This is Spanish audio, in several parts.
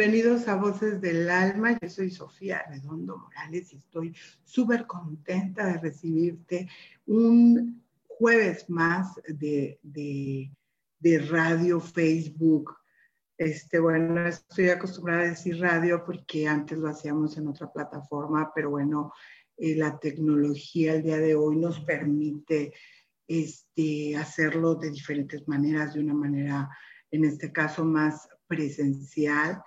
Bienvenidos a Voces del Alma. Yo soy Sofía Redondo Morales y estoy súper contenta de recibirte un jueves más de, de, radio, Facebook. Este, bueno, estoy acostumbrada a decir radio porque antes lo hacíamos en otra plataforma, pero bueno, eh, la tecnología el día de hoy nos permite este, hacerlo de diferentes maneras, de una manera, en este caso, más presencial.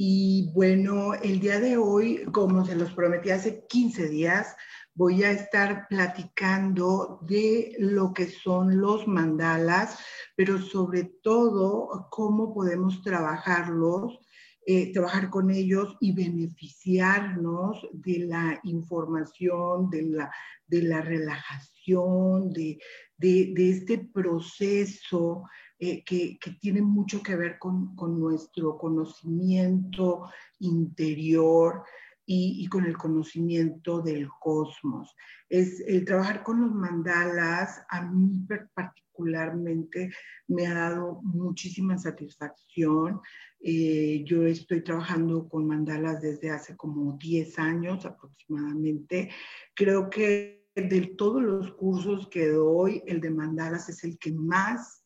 Y bueno, el día de hoy, como se los prometí hace 15 días, voy a estar platicando de lo que son los mandalas, pero sobre todo cómo podemos trabajarlos, eh, trabajar con ellos y beneficiarnos de la información, de la, de la relajación, de, de, de este proceso eh, que, tiene mucho que ver con, nuestro conocimiento interior y, con el conocimiento del cosmos. Es el trabajar con los mandalas, a mí particularmente me ha dado muchísima satisfacción. Eh, yo estoy trabajando con mandalas desde hace como 10 años aproximadamente. Creo que de todos los cursos que doy, el de mandalas es el que más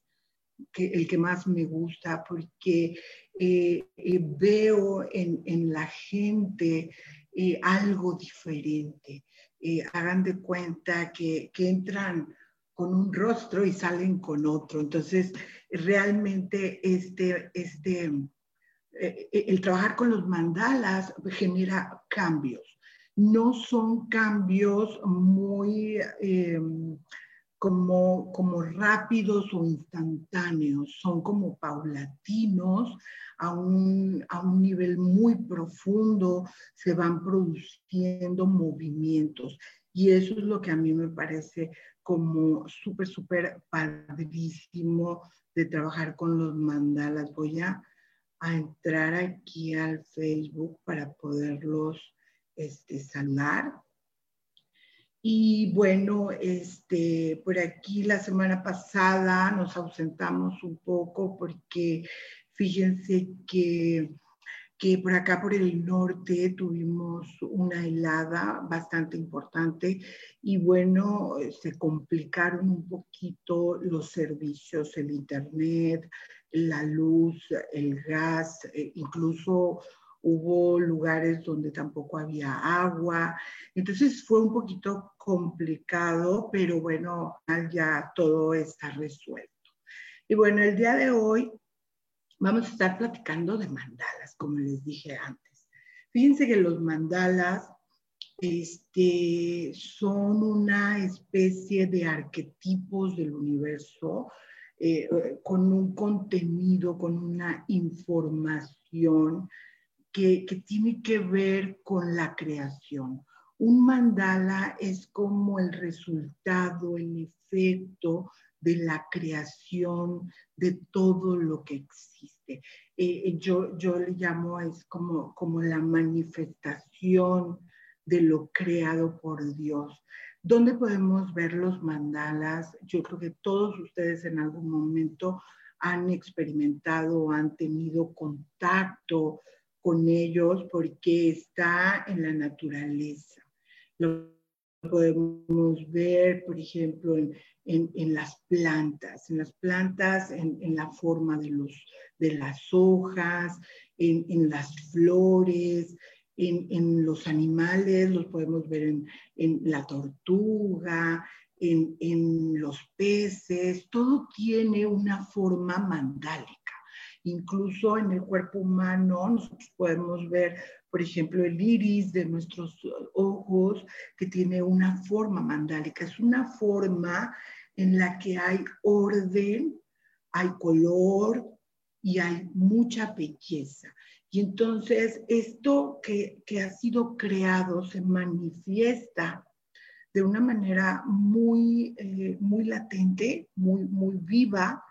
que, el que más me gusta porque eh, eh, veo en, en, la gente eh, algo diferente. hagan de cuenta que, que, entran con un rostro y salen con otro. Entonces, realmente este, este, el trabajar con los mandalas genera cambios. No son cambios muy como, como rápidos o instantáneos, son como paulatinos, a un, a un nivel muy profundo se van produciendo movimientos. Y eso es lo que a mí me parece como súper, súper padrísimo de trabajar con los mandalas. Voy a, a, entrar aquí al Facebook para poderlos este, saludar. Y bueno, este, por aquí la semana pasada nos ausentamos un poco porque fíjense que, que por acá, por el norte, tuvimos una helada bastante importante y bueno, se complicaron un poquito los servicios, el internet, la luz, el gas, eh, incluso hubo lugares donde tampoco había agua, entonces fue un poquito complicado, pero bueno, ya todo está resuelto. Y bueno, el día de hoy vamos a estar platicando de mandalas, como les dije antes. Fíjense que los mandalas este, son una especie de arquetipos del universo eh, con un contenido, con una información que, tiene que ver con la creación. Un mandala es como el resultado, el efecto de la creación de todo lo que existe. Eh, eh, yo, yo le llamo, es como, como la manifestación de lo creado por Dios. ¿Dónde podemos ver los mandalas? Yo creo que todos ustedes en algún momento han experimentado o han tenido contacto con ellos porque está en la naturaleza. Lo podemos ver, por ejemplo, en, en, las plantas, en las plantas, en, en, la forma de, los, de las hojas, en, las flores, en, los animales, los podemos ver en, la tortuga, en, en, los peces, todo tiene una forma mandálica. Incluso en el cuerpo humano nosotros podemos ver, por ejemplo, el iris de nuestros ojos que tiene una forma mandálica. Es una forma en la que hay orden, hay color y hay mucha belleza. Y entonces esto que, ha sido creado se manifiesta de una manera muy, eh, muy latente, muy, muy viva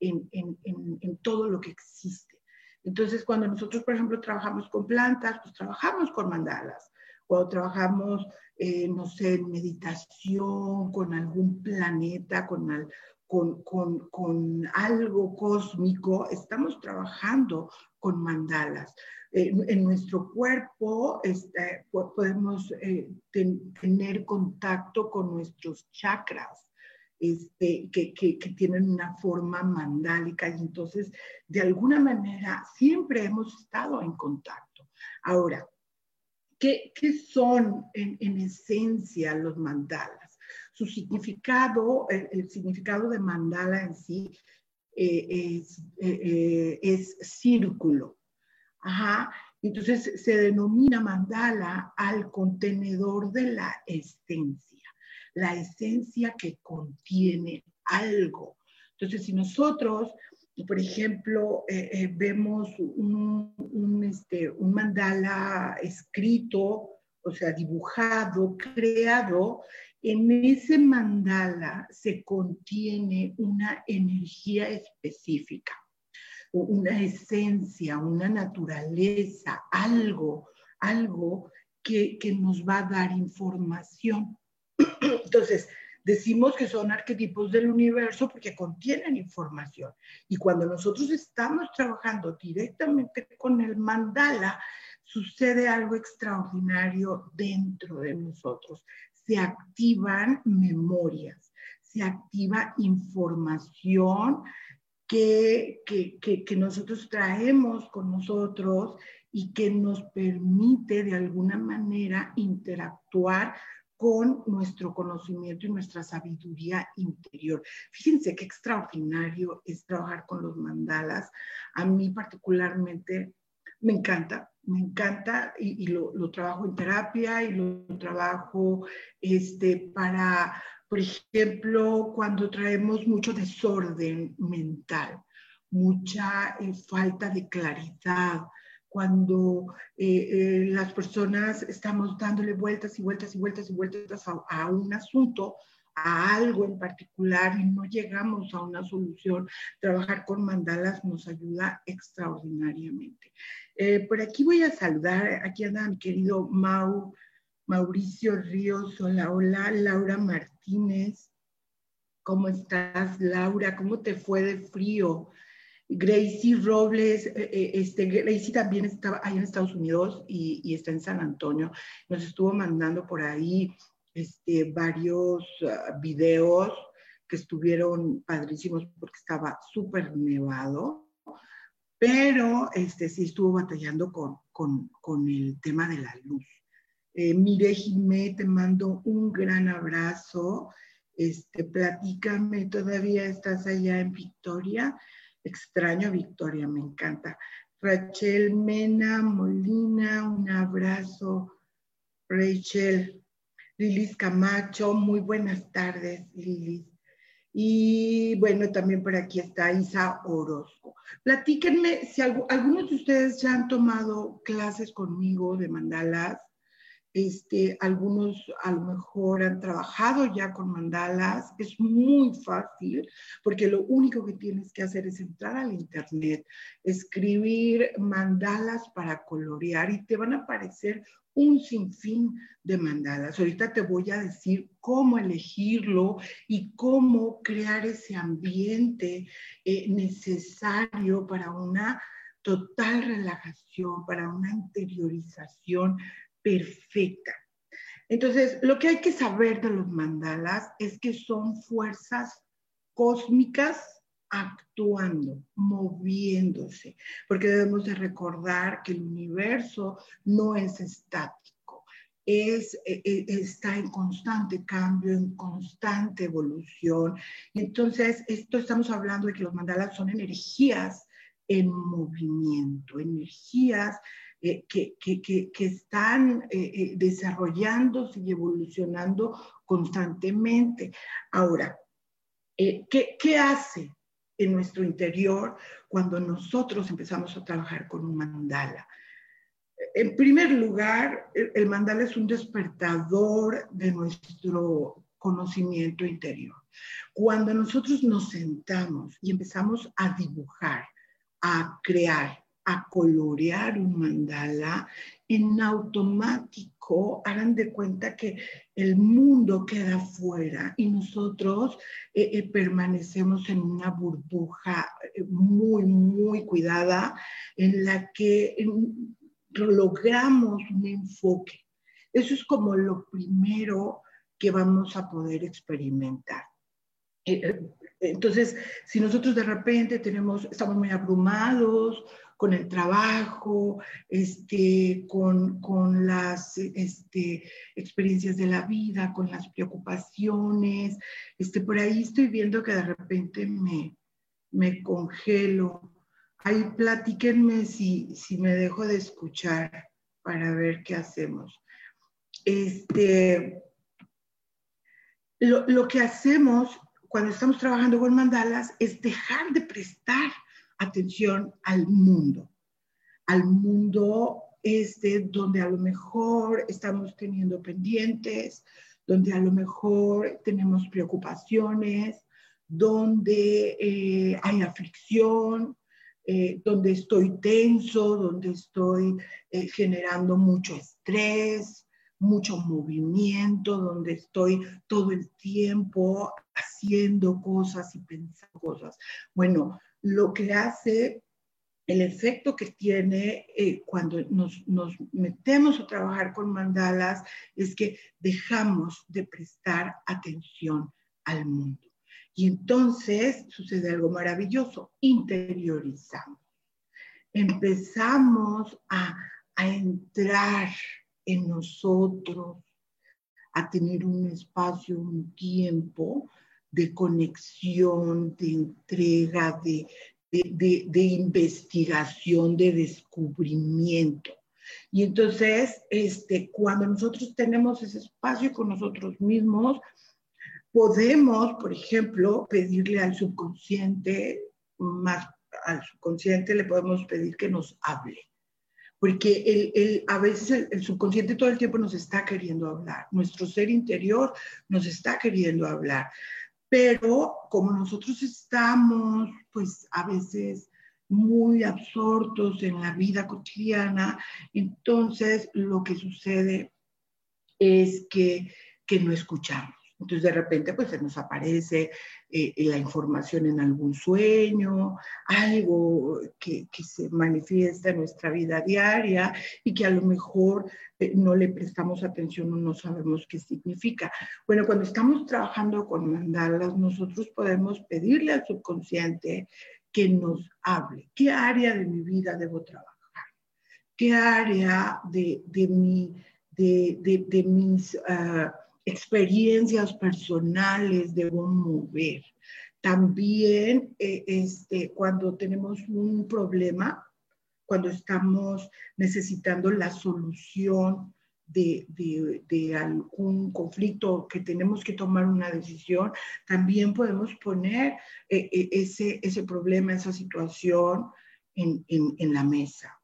en, todo lo que existe. Entonces, cuando nosotros, por ejemplo, trabajamos con plantas, pues trabajamos con mandalas. Cuando trabajamos, eh, no sé, en meditación, con algún planeta, con, al, con, algo cósmico, estamos trabajando con mandalas. en nuestro cuerpo este, podemos eh, tener contacto con nuestros chakras. Este, que, tienen una forma mandálica y entonces de alguna manera siempre hemos estado en contacto. Ahora, ¿qué, qué son en, en, esencia los mandalas? su significado, el, significado de mandala en sí eh, es, eh, eh, es, círculo. Ajá. Entonces se denomina mandala al contenedor de la esencia, la esencia que contiene algo. Entonces, si nosotros, por ejemplo, vemos un, un, este, un mandala escrito, o sea, dibujado, creado, en ese mandala se contiene una energía específica, una esencia, una naturaleza, algo, algo que, nos va a dar información. Entonces, decimos que son arquetipos del universo porque contienen información. Y cuando nosotros estamos trabajando directamente con el mandala, sucede algo extraordinario dentro de nosotros se activan memorias, se activa información que, que, nosotros traemos con nosotros y que nos permite de alguna manera interactuar con nuestro conocimiento y nuestra sabiduría interior. Fíjense qué extraordinario es trabajar con los mandalas. A mí particularmente me encanta, me encanta y, lo, trabajo en terapia y lo, trabajo este, para, por ejemplo, cuando traemos mucho desorden mental, mucha eh, falta de claridad, cuando eh, eh, las personas estamos dándole vueltas y vueltas y vueltas y vueltas a un asunto a algo en particular y no llegamos a una solución, trabajar con mandalas nos ayuda extraordinariamente. Eh, por aquí voy a saludar, aquí anda mi querido Mau, Mauricio Ríos, hola, hola, Laura Martínez, ¿cómo estás, Laura? ¿Cómo te fue de frío? Gracie Robles, eh, eh, este, Gracie también estaba ahí en Estados Unidos y, está en San Antonio. Nos estuvo mandando por ahí este, varios ah, videos que estuvieron padrísimos porque estaba súper nevado, pero este, sí estuvo batallando con, con, con el tema de la luz. Eh, Mire, Jimé, te mando un gran abrazo. Este, platícame, ¿todavía estás allá en Victoria? Extraño Victoria, me encanta. Rachel Mena Molina, un abrazo. Rachel, Lilis Camacho, muy buenas tardes, Lilis. Y bueno, también por aquí está Isa Orozco. Platíquenme si algunos de ustedes ya han tomado clases conmigo de mandalas. Este, algunos a lo mejor han trabajado ya con mandalas. Es muy fácil porque lo único que tienes que hacer es entrar al internet, escribir mandalas para colorear y te van a aparecer un sinfín de mandalas. Ahorita te voy a decir cómo elegirlo y cómo crear ese ambiente eh, necesario para una total relajación, para una interiorización perfecta. Entonces, lo que hay que saber de los mandalas es que son fuerzas cósmicas actuando, moviéndose, porque debemos de recordar que el universo no es estático, es, e, e, está en constante cambio, en constante evolución. Entonces, esto estamos hablando de que los mandalas son energías en movimiento, energías eh, que, están eh, eh, desarrollándose y evolucionando constantemente. Ahora, ¿qué, ¿qué hace en nuestro interior cuando nosotros empezamos a trabajar con un mandala? En primer lugar, el mandala es un despertador de nuestro conocimiento interior. Cuando nosotros nos sentamos y empezamos a dibujar, a crear, a colorear un mandala, en automático harán de cuenta que el mundo queda fuera y nosotros eh, eh, permanecemos en una burbuja eh, muy, muy cuidada en la que logramos un enfoque. Eso es como lo primero que vamos a poder experimentar. Entonces, si nosotros de repente tenemos, estamos muy abrumados con el trabajo, este, con, con las este, experiencias de la vida, con las preocupaciones. Este, por ahí estoy viendo que de repente me, me congelo. Ahí platíquenme si, si me dejo de escuchar para ver qué hacemos. Este, lo, lo que hacemos cuando estamos trabajando con mandalas es dejar de prestar atención al mundo, al mundo este donde a lo mejor estamos teniendo pendientes, donde a lo mejor tenemos preocupaciones, donde eh, hay aflicción, eh, donde estoy tenso, donde estoy eh, generando mucho estrés, mucho movimiento, donde estoy todo el tiempo haciendo cosas y pensando cosas. Bueno, lo que hace el efecto que tiene eh, cuando nos, metemos a trabajar con mandalas es que dejamos de prestar atención al mundo. Y entonces sucede algo maravilloso, interiorizamos. Empezamos a, a entrar en nosotros, a tener un espacio, un tiempo de conexión, de entrega, de, de, investigación, de descubrimiento. Y entonces, este, cuando nosotros tenemos ese espacio con nosotros mismos, podemos, por ejemplo, pedirle al subconsciente, más al subconsciente le podemos pedir que nos hable. Porque el, el, a veces el, subconsciente todo el tiempo nos está queriendo hablar, nuestro ser interior nos está queriendo hablar pero como nosotros estamos, pues a veces muy absortos en la vida cotidiana, entonces lo que sucede es que, que no escuchamos. Entonces de repente pues se nos aparece eh, la información en algún sueño, algo que, que, se manifiesta en nuestra vida diaria y que a lo mejor eh, no le prestamos atención o no sabemos qué significa. Bueno, cuando estamos trabajando con mandalas, nosotros podemos pedirle al subconsciente que nos hable. ¿Qué área de mi vida debo trabajar? ¿Qué área de, de, mi, de, de, de mis... Uh, experiencias personales debo mover. También eh, este, cuando tenemos un problema, cuando estamos necesitando la solución de, de, algún conflicto que tenemos que tomar una decisión, también podemos poner eh, eh, ese, ese problema, esa situación en, en, en la mesa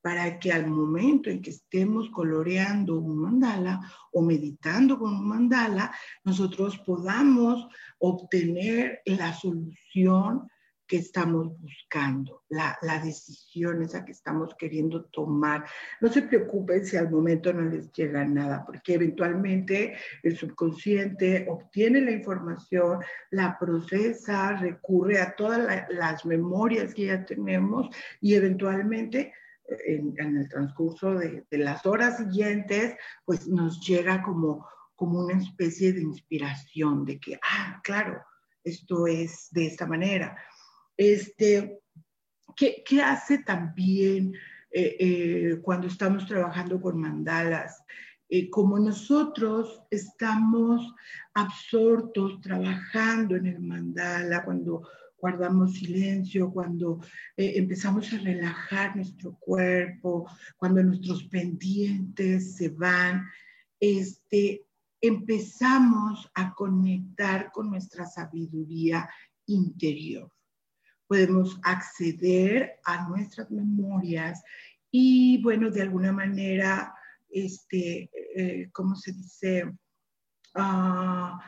para que al momento en que estemos coloreando un mandala o meditando con un mandala, nosotros podamos obtener la solución que estamos buscando, la, la, decisión esa que estamos queriendo tomar. No se preocupen si al momento no les llega nada, porque eventualmente el subconsciente obtiene la información, la procesa, recurre a todas las memorias que ya tenemos y eventualmente en, el transcurso de, las horas siguientes, pues nos llega como, como una especie de inspiración de que, ah, claro, esto es de esta manera. Este, ¿qué, qué hace también eh, eh, cuando estamos trabajando con mandalas? Eh, como nosotros estamos absortos trabajando en el mandala, cuando guardamos silencio, cuando empezamos a relajar nuestro cuerpo, cuando nuestros pendientes se van, este, empezamos a conectar con nuestra sabiduría interior. Podemos acceder a nuestras memorias y, bueno, de alguna manera, este, eh, ¿cómo se dice? Ah,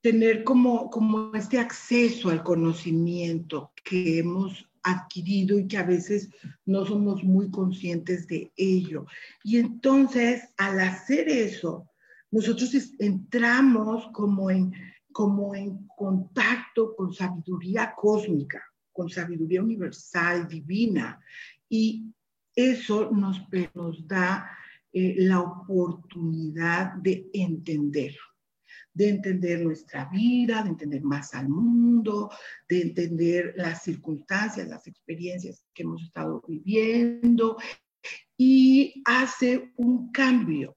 tener como, como este acceso al conocimiento que hemos adquirido y que a veces no somos muy conscientes de ello. Y entonces, al hacer eso, nosotros entramos como en, como en contacto con sabiduría cósmica, con sabiduría universal, divina, y eso nos, nos da eh, la oportunidad de entender, de entender nuestra vida, de entender más al mundo, de entender las circunstancias, las experiencias que hemos estado viviendo, y hace un cambio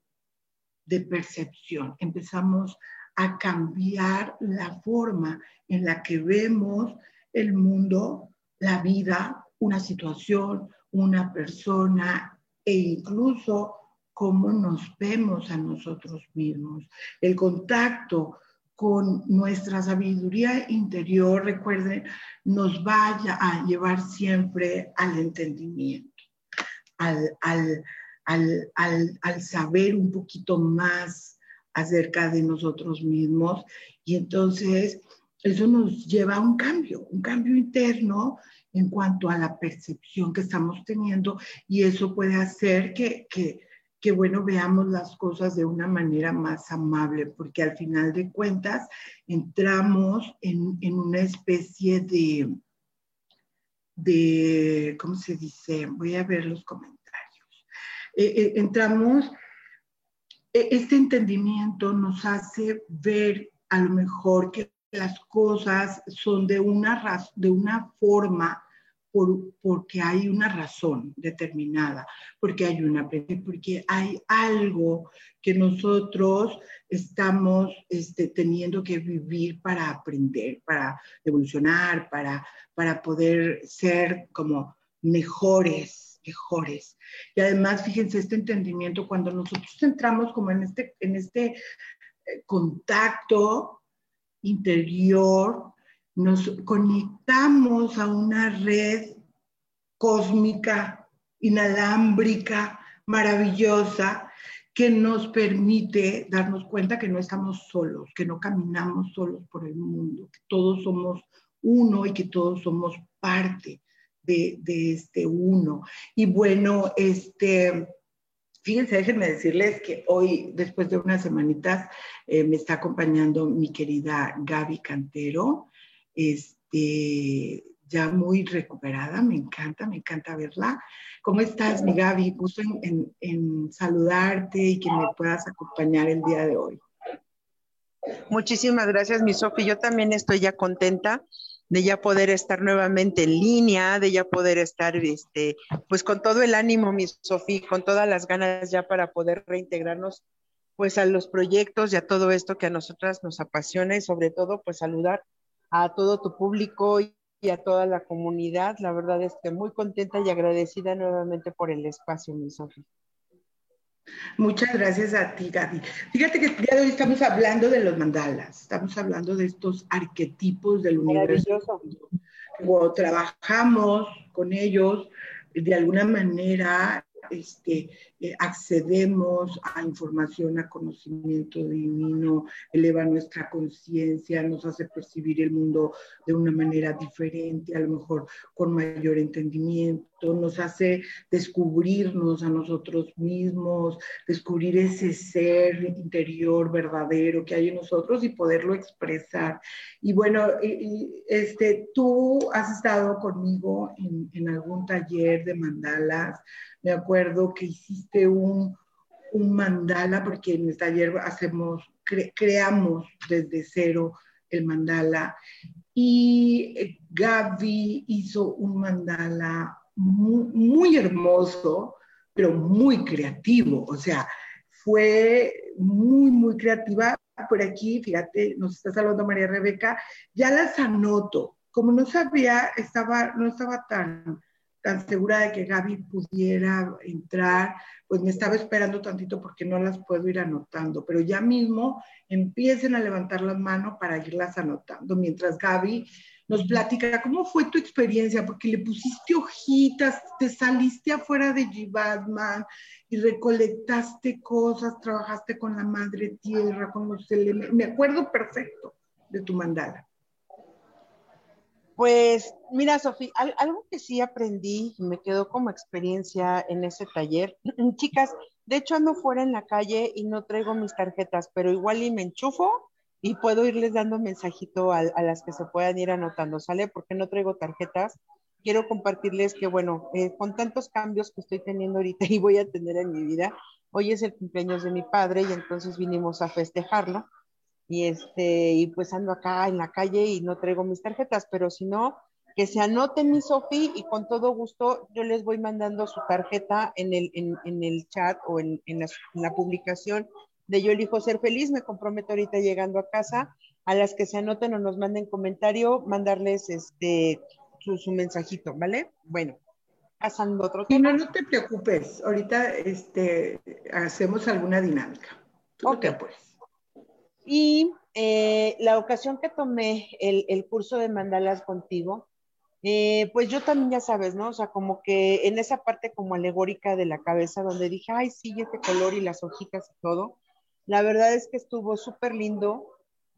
de percepción. Empezamos a cambiar la forma en la que vemos el mundo, la vida, una situación, una persona e incluso cómo nos vemos a nosotros mismos. El contacto con nuestra sabiduría interior, recuerden, nos vaya a llevar siempre al entendimiento, al, al, al, saber un poquito más acerca de nosotros mismos. Y entonces eso nos lleva a un cambio, un cambio interno en cuanto a la percepción que estamos teniendo y eso puede hacer que, que, bueno, veamos las cosas de una manera más amable, porque al final de cuentas entramos en, en una especie de, de, ¿cómo se dice? Voy a ver los comentarios eh, eh, entramos, e, este entendimiento nos hace ver a lo mejor que las cosas son de una, de una forma por, porque hay una razón determinada, porque hay una porque hay algo que nosotros estamos este, teniendo que vivir para aprender, para evolucionar, para, para poder ser como mejores mejores. Y además, fíjense, este entendimiento, cuando nosotros entramos como en este, en este eh, contacto interior, nos conectamos a una red cósmica, inalámbrica, maravillosa, que nos permite darnos cuenta que no estamos solos, que no caminamos solos por el mundo, que todos somos uno y que todos somos parte de, este uno. Y bueno, este, fíjense, déjenme decirles que hoy, después de unas semanitas, eh, me está acompañando mi querida Gaby Cantero, este, ya muy recuperada, me encanta, me encanta verla. ¿Cómo estás, mi Gaby? Gusto en, saludarte y que me puedas acompañar el día de hoy. Muchísimas gracias, mi Sofi. Yo también estoy ya contenta de ya poder estar nuevamente en línea, de ya poder estar, este, pues con todo el ánimo, mi Sofía, con todas las ganas ya para poder reintegrarnos, pues a los proyectos y a todo esto que a nosotras nos apasiona y sobre todo, pues saludar a todo tu público y a toda la comunidad. La verdad es que muy contenta y agradecida nuevamente por el espacio, mi Sofía. Muchas gracias a ti, Gaby. Fíjate que el día de hoy estamos hablando de los mandalas, estamos hablando de estos arquetipos del universo. Cuando trabajamos con ellos, de alguna manera este, eh, accedemos a información, a conocimiento divino, eleva nuestra conciencia, nos hace percibir el mundo de una manera diferente, a lo mejor con mayor entendimiento, nos hace descubrirnos a nosotros mismos, descubrir ese ser interior verdadero que hay en nosotros y poderlo expresar. Y bueno, este, tú has estado conmigo en, en algún taller de mandalas, me acuerdo que hiciste un, mandala, porque en el taller hacemos, creamos desde cero el mandala. y eh, Gaby hizo un mandala muy, hermoso, pero muy creativo. O sea, fue muy, muy creativa. Por aquí, fíjate, nos está saludando María Rebeca, ya las anoto. Como no sabía, estaba, no estaba tan, tan segura de que Gaby pudiera entrar, pues me estaba esperando tantito porque no las puedo ir anotando, pero ya mismo empiecen a levantar las manos para irlas anotando, mientras Gaby nos platica cómo fue tu experiencia, porque le pusiste hojitas, te saliste afuera de G. Batman y recolectaste cosas, trabajaste con la madre tierra, con los elementos. Me acuerdo perfecto de tu mandala. Pues mira, Sofía, algo que sí aprendí me quedó como experiencia en ese taller, chicas, de hecho ando fuera en la calle y no traigo mis tarjetas, pero igual y me enchufo y puedo irles dando mensajito a, las que se puedan ir anotando, ¿sale? Porque no traigo tarjetas. Quiero compartirles que, bueno, eh, con tantos cambios que estoy teniendo ahorita y voy a tener en mi vida, hoy es el cumpleaños de mi padre y entonces vinimos a festejarlo. Y, este, y pues ando acá en la calle y no traigo mis tarjetas, pero si no, que se anoten mi Sofi y con todo gusto yo les voy mandando su tarjeta en el, en, en el chat o en, en, la, en la publicación de Yo elijo ser feliz. Me comprometo ahorita llegando a casa a las que se anoten o nos manden comentario, mandarles este su, mensajito, ¿vale? Bueno, pasando otro tema. no, no te preocupes. Ahorita este, hacemos alguna dinámica. Tú te Y eh, la ocasión que tomé el, el curso de mandalas contigo, eh, pues yo también ya sabes, ¿no? O sea, como que en esa parte como alegórica de la cabeza donde dije, ay, sí, este color y las hojitas y todo, la verdad es que estuvo súper lindo,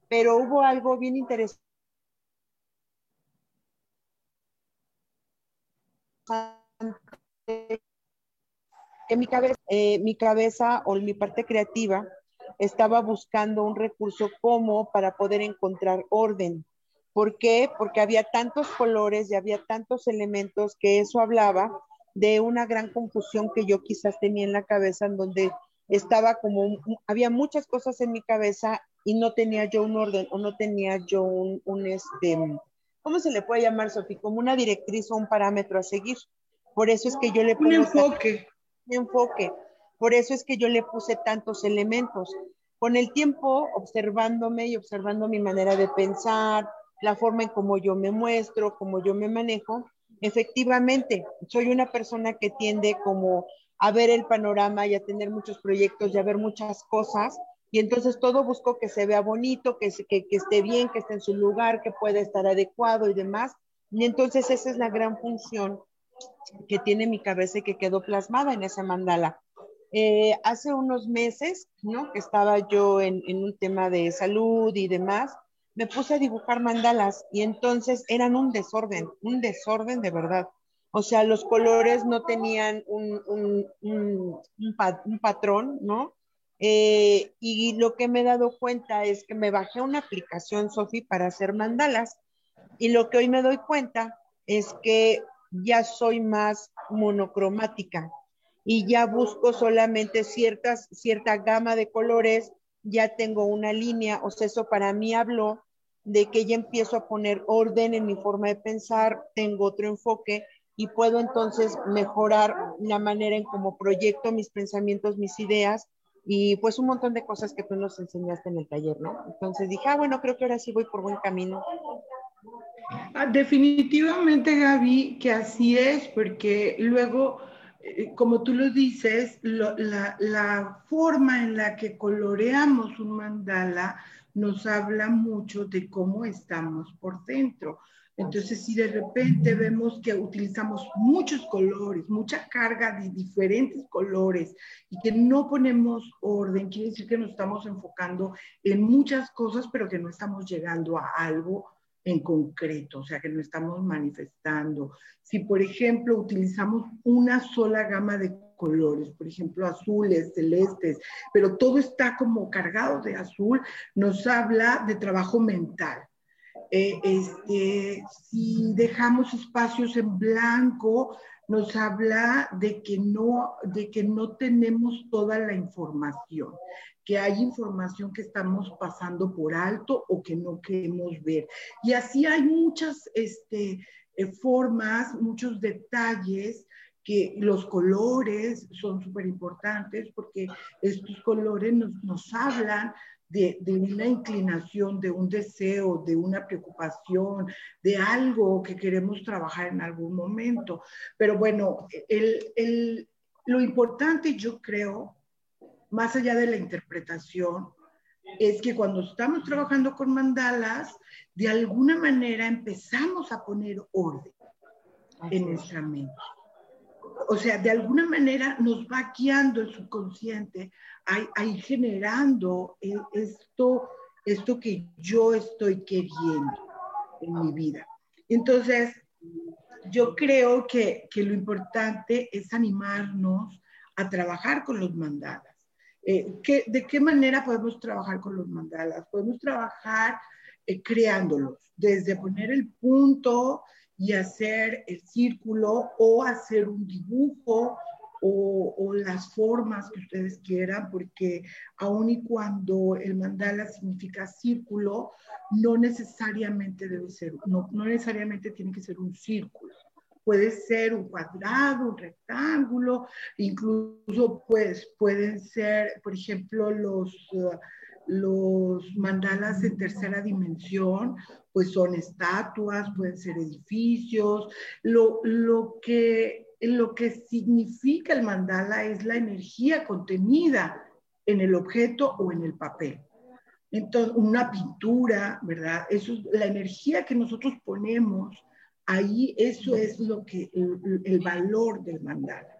pero hubo algo bien interesante. En mi cabeza, eh, mi cabeza o mi parte creativa estaba buscando un recurso como para poder encontrar orden. ¿Por qué? Porque había tantos colores y había tantos elementos que eso hablaba de una gran confusión que yo quizás tenía en la cabeza en donde estaba como, había muchas cosas en mi cabeza y no tenía yo un orden o no tenía yo un, un este, ¿cómo se le puede llamar, Sofía? Como una directriz o un parámetro a seguir. Por eso es que yo le puse... Un enfoque. Un enfoque. Por eso es que yo le puse tantos elementos. Con el tiempo, observándome y observando mi manera de pensar, la forma en cómo yo me muestro, cómo yo me manejo, efectivamente, soy una persona que tiende como a ver el panorama y a tener muchos proyectos y a ver muchas cosas. Y entonces todo busco que se vea bonito, que, que, que esté bien, que esté en su lugar, que pueda estar adecuado y demás. Y entonces esa es la gran función que tiene mi cabeza y que quedó plasmada en ese mandala. Eh, hace unos meses, ¿no? Que estaba yo en, un tema de salud y demás, me puse a dibujar mandalas y entonces eran un desorden, un desorden de verdad. O sea, los colores no tenían un, patrón, ¿no? Eh, y lo que me he dado cuenta es que me bajé una aplicación, Sofi, para hacer mandalas. Y lo que hoy me doy cuenta es que ya soy más monocromática y ya busco solamente ciertas, cierta gama de colores, ya tengo una línea, o sea, eso para mí habló de que ya empiezo a poner orden en mi forma de pensar, tengo otro enfoque y puedo entonces mejorar la manera en cómo proyecto mis pensamientos, mis ideas y pues un montón de cosas que tú nos enseñaste en el taller, ¿no? Entonces dije, ah, bueno, creo que ahora sí voy por buen camino. Ah, definitivamente, Gaby, que así es, porque luego, como tú lo dices, la, la forma en la que coloreamos un mandala nos habla mucho de cómo estamos por dentro. Entonces, si de repente vemos que utilizamos muchos colores, mucha carga de diferentes colores y que no ponemos orden, quiere decir que nos estamos enfocando en muchas cosas, pero que no estamos llegando a algo en concreto, o sea, que no estamos manifestando. Si, por ejemplo, utilizamos una sola gama de colores, por ejemplo, azules, celestes, pero todo está como cargado de azul, nos habla de trabajo mental eh, este, si dejamos espacios en blanco, nos habla de que no, de que no tenemos toda la información, que hay información que estamos pasando por alto o que no queremos ver. Y así hay muchas este, eh, formas, muchos detalles que los colores son súper importantes porque estos colores nos, nos hablan de, de, una inclinación, de un deseo, de una preocupación, de algo que queremos trabajar en algún momento. Pero bueno, el, el, lo importante yo creo, más allá de la interpretación, es que cuando estamos trabajando con mandalas, de alguna manera empezamos a poner orden en nuestra mente o sea, de alguna manera nos va guiando el subconsciente a, ir generando esto, esto que yo estoy queriendo en mi vida. Entonces, yo creo que, lo importante es animarnos a trabajar con los mandalas. Eh, ¿De qué manera podemos trabajar con los mandalas? Podemos trabajar eh, creándolos, desde poner el punto y hacer el círculo o hacer un dibujo o, las formas que ustedes quieran, porque aun y cuando el mandala significa círculo, no necesariamente debe ser, no, no necesariamente tiene que ser un círculo. Puede ser un cuadrado, un rectángulo, incluso pues pueden ser, por ejemplo, los... Los mandalas en tercera dimensión, pues son estatuas, pueden ser edificios. Lo, lo, que, lo que significa el mandala es la energía contenida en el objeto o en el papel. Entonces, una pintura, ¿verdad? Eso es la energía que nosotros ponemos ahí, eso es lo que, el, el valor del mandala.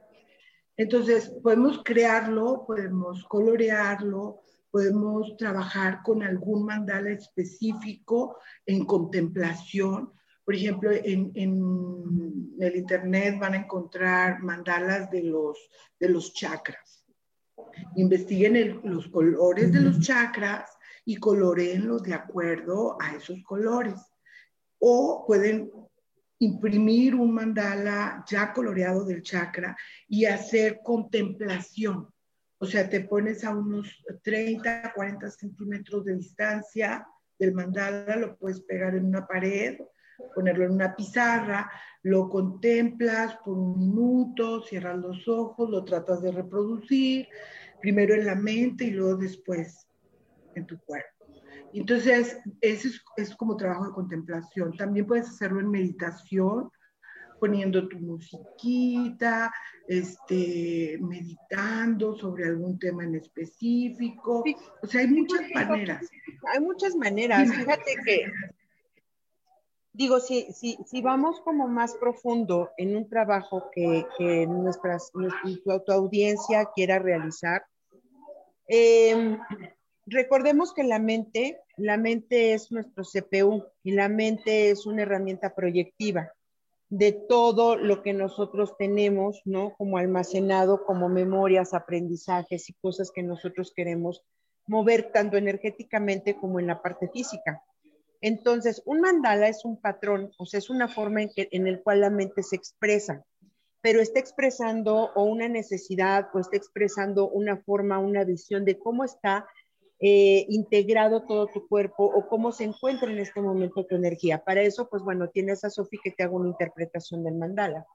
Entonces, podemos crearlo, podemos colorearlo, podemos trabajar con algún mandala específico en contemplación. Por ejemplo, en, el Internet van a encontrar mandalas de los, de los chakras. Investiguen los colores de los chakras y coloreenlos de acuerdo a esos colores. O pueden imprimir un mandala ya coloreado del chakra y hacer contemplación o sea, te pones a unos 30, 40 centímetros de distancia del mandala, lo puedes pegar en una pared, ponerlo en una pizarra, lo contemplas por un minuto, cierras los ojos, lo tratas de reproducir, primero en la mente y luego después en tu cuerpo. Entonces, ese es, es como trabajo de contemplación. También puedes hacerlo en meditación, poniendo tu musiquita, este, meditando sobre algún tema en específico. O sea, hay muchas maneras. Hay muchas maneras. Fíjate que, digo, si, si, si vamos como más profundo en un trabajo que, que nuestras, nuestra, audiencia quiera realizar, em, recordemos que la mente, la mente es nuestro CPU y la mente es una herramienta proyectiva de todo lo que nosotros tenemos, ¿no? Como almacenado, como memorias, aprendizajes y cosas que nosotros queremos mover tanto energéticamente como en la parte física. Entonces, un mandala es un patrón, o sea, es una forma en, que, en el cual la mente se expresa, pero está expresando o una necesidad o está expresando una forma, una visión de cómo está eh, integrado todo tu cuerpo o cómo se encuentra en este momento tu energía. Para eso, pues bueno, tienes a Sofi que te haga una interpretación del mandala.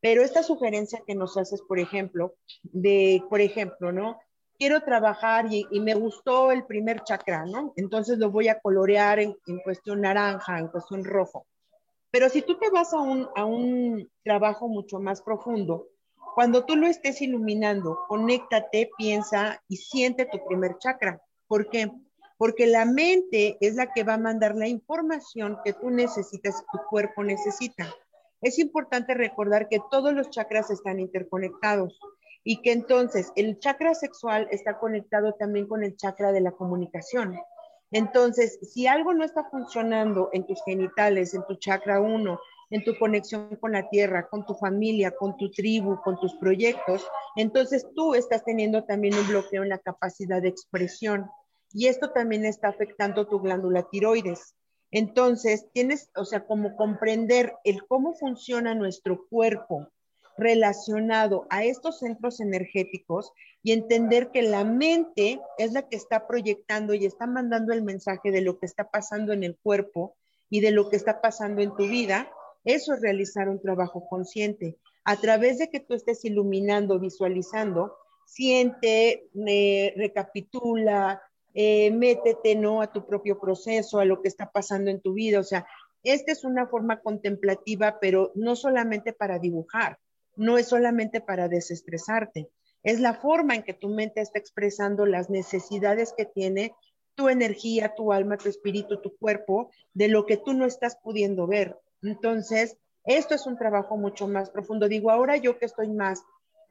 Pero esta sugerencia que nos haces, por ejemplo, de, por ejemplo, ¿no? Quiero trabajar y, me gustó el primer chakra, ¿no? Entonces lo voy a colorear en, en, cuestión naranja, en cuestión rojo. Pero si tú te vas a un, a un trabajo mucho más profundo, cuando tú lo estés iluminando, conéctate, piensa y siente tu primer chakra. ¿Por qué? Porque la mente es la que va a mandar la información que tú necesitas, tu cuerpo necesita. Es importante recordar que todos los chakras están interconectados y que entonces el chakra sexual está conectado también con el chakra de la comunicación. Entonces, si algo no está funcionando en tus genitales, en tu chakra 1, en tu conexión con la tierra, con tu familia, con tu tribu, con tus proyectos, entonces tú estás teniendo también un bloqueo en la capacidad de expresión y esto también está afectando tu glándula tiroides. Entonces, tienes, o sea, como comprender el cómo funciona nuestro cuerpo relacionado a estos centros energéticos y entender que la mente es la que está proyectando y está mandando el mensaje de lo que está pasando en el cuerpo y de lo que está pasando en tu vida, eso es realizar un trabajo consciente. A través de que tú estés iluminando, visualizando, siente, eh, recapitula, eh, métete ¿no? a tu propio proceso, a lo que está pasando en tu vida. O sea, esta es una forma contemplativa, pero no solamente para dibujar, no es solamente para desestresarte, es la forma en que tu mente está expresando las necesidades que tiene tu energía, tu alma, tu espíritu, tu cuerpo, de lo que tú no estás pudiendo ver. Entonces, esto es un trabajo mucho más profundo. Digo, ahora yo que estoy más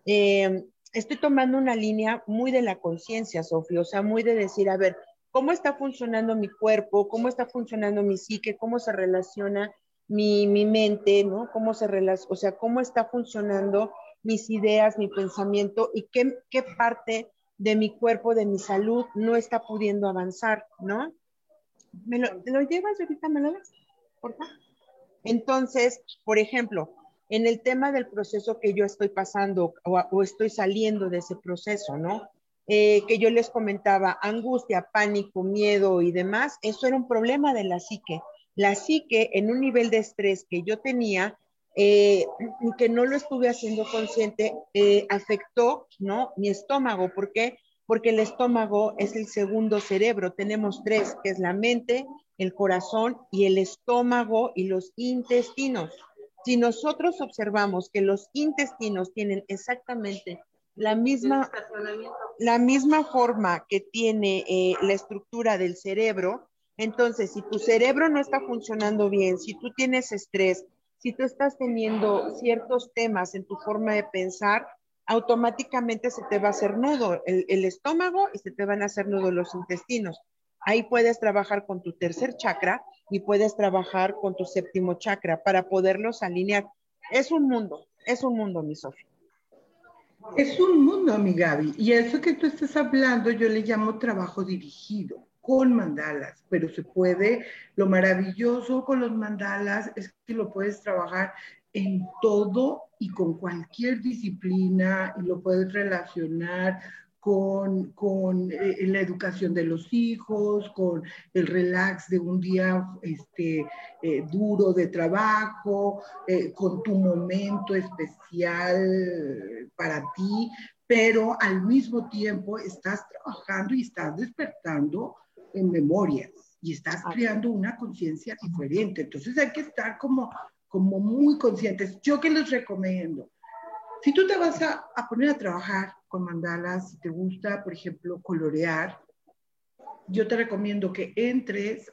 eh, estoy tomando una línea muy de la conciencia, Sofía, o sea, muy de decir, a ver, ¿cómo está funcionando mi cuerpo? ¿Cómo está funcionando mi psique? ¿Cómo se relaciona mi, mente? ¿No? ¿Cómo se relaciona? O sea, ¿cómo está funcionando mis ideas, mi pensamiento y qué, qué parte de mi cuerpo, de mi salud no está pudiendo avanzar, ¿no? ¿Me lo, ¿te lo llevas ahorita, me lo das? Por favor. Entonces, por ejemplo, en el tema del proceso que yo estoy pasando o, estoy saliendo de ese proceso, ¿no? Eh, que yo les comentaba, angustia, pánico, miedo y demás, eso era un problema de la psique. La psique en un nivel de estrés que yo tenía, eh, que no lo estuve haciendo consciente, eh, afectó, ¿no? Mi estómago. ¿Por qué? Porque el estómago es el segundo cerebro. Tenemos tres, que es la mente, el corazón y el estómago y los intestinos. Si nosotros observamos que los intestinos tienen exactamente la misma, la misma forma que tiene eh, la estructura del cerebro, entonces si tu cerebro no está funcionando bien, si tú tienes estrés, si tú estás teniendo ciertos temas en tu forma de pensar, automáticamente se te va a hacer nudo el, estómago y se te van a hacer nudo los intestinos. Ahí puedes trabajar con tu tercer chakra y puedes trabajar con tu séptimo chakra para poderlos alinear. Es un mundo, es un mundo, mi Sofía. Es un mundo, mi Gaby. Y eso que tú estás hablando, yo le llamo trabajo dirigido con mandalas, pero se puede, lo maravilloso con los mandalas es que lo puedes trabajar en todo y con cualquier disciplina y lo puedes relacionar con, con eh, la educación de los hijos, con el relax de un día este, eh, duro de trabajo, eh, con tu momento especial para ti, pero al mismo tiempo estás trabajando y estás despertando en memorias y estás creando una conciencia diferente. Entonces hay que estar como, como muy conscientes. Yo que les recomiendo, si tú te vas a, a poner a trabajar con mandalas, si te gusta, por ejemplo, colorear, yo te recomiendo que entres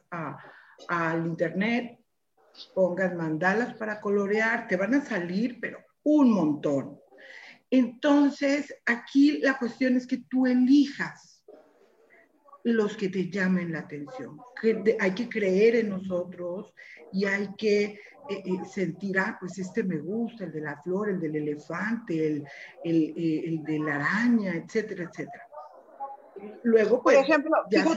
al internet, pongas mandalas para colorear, te van a salir, pero un montón. Entonces, aquí la cuestión es que tú elijas los que te llamen la atención. Que hay que creer en nosotros y hay que eh, eh, sentirá, pues este me gusta, el de la flor, el del elefante, el, el, eh, el de la araña, etcétera, etcétera. Luego, pues, Por ejemplo,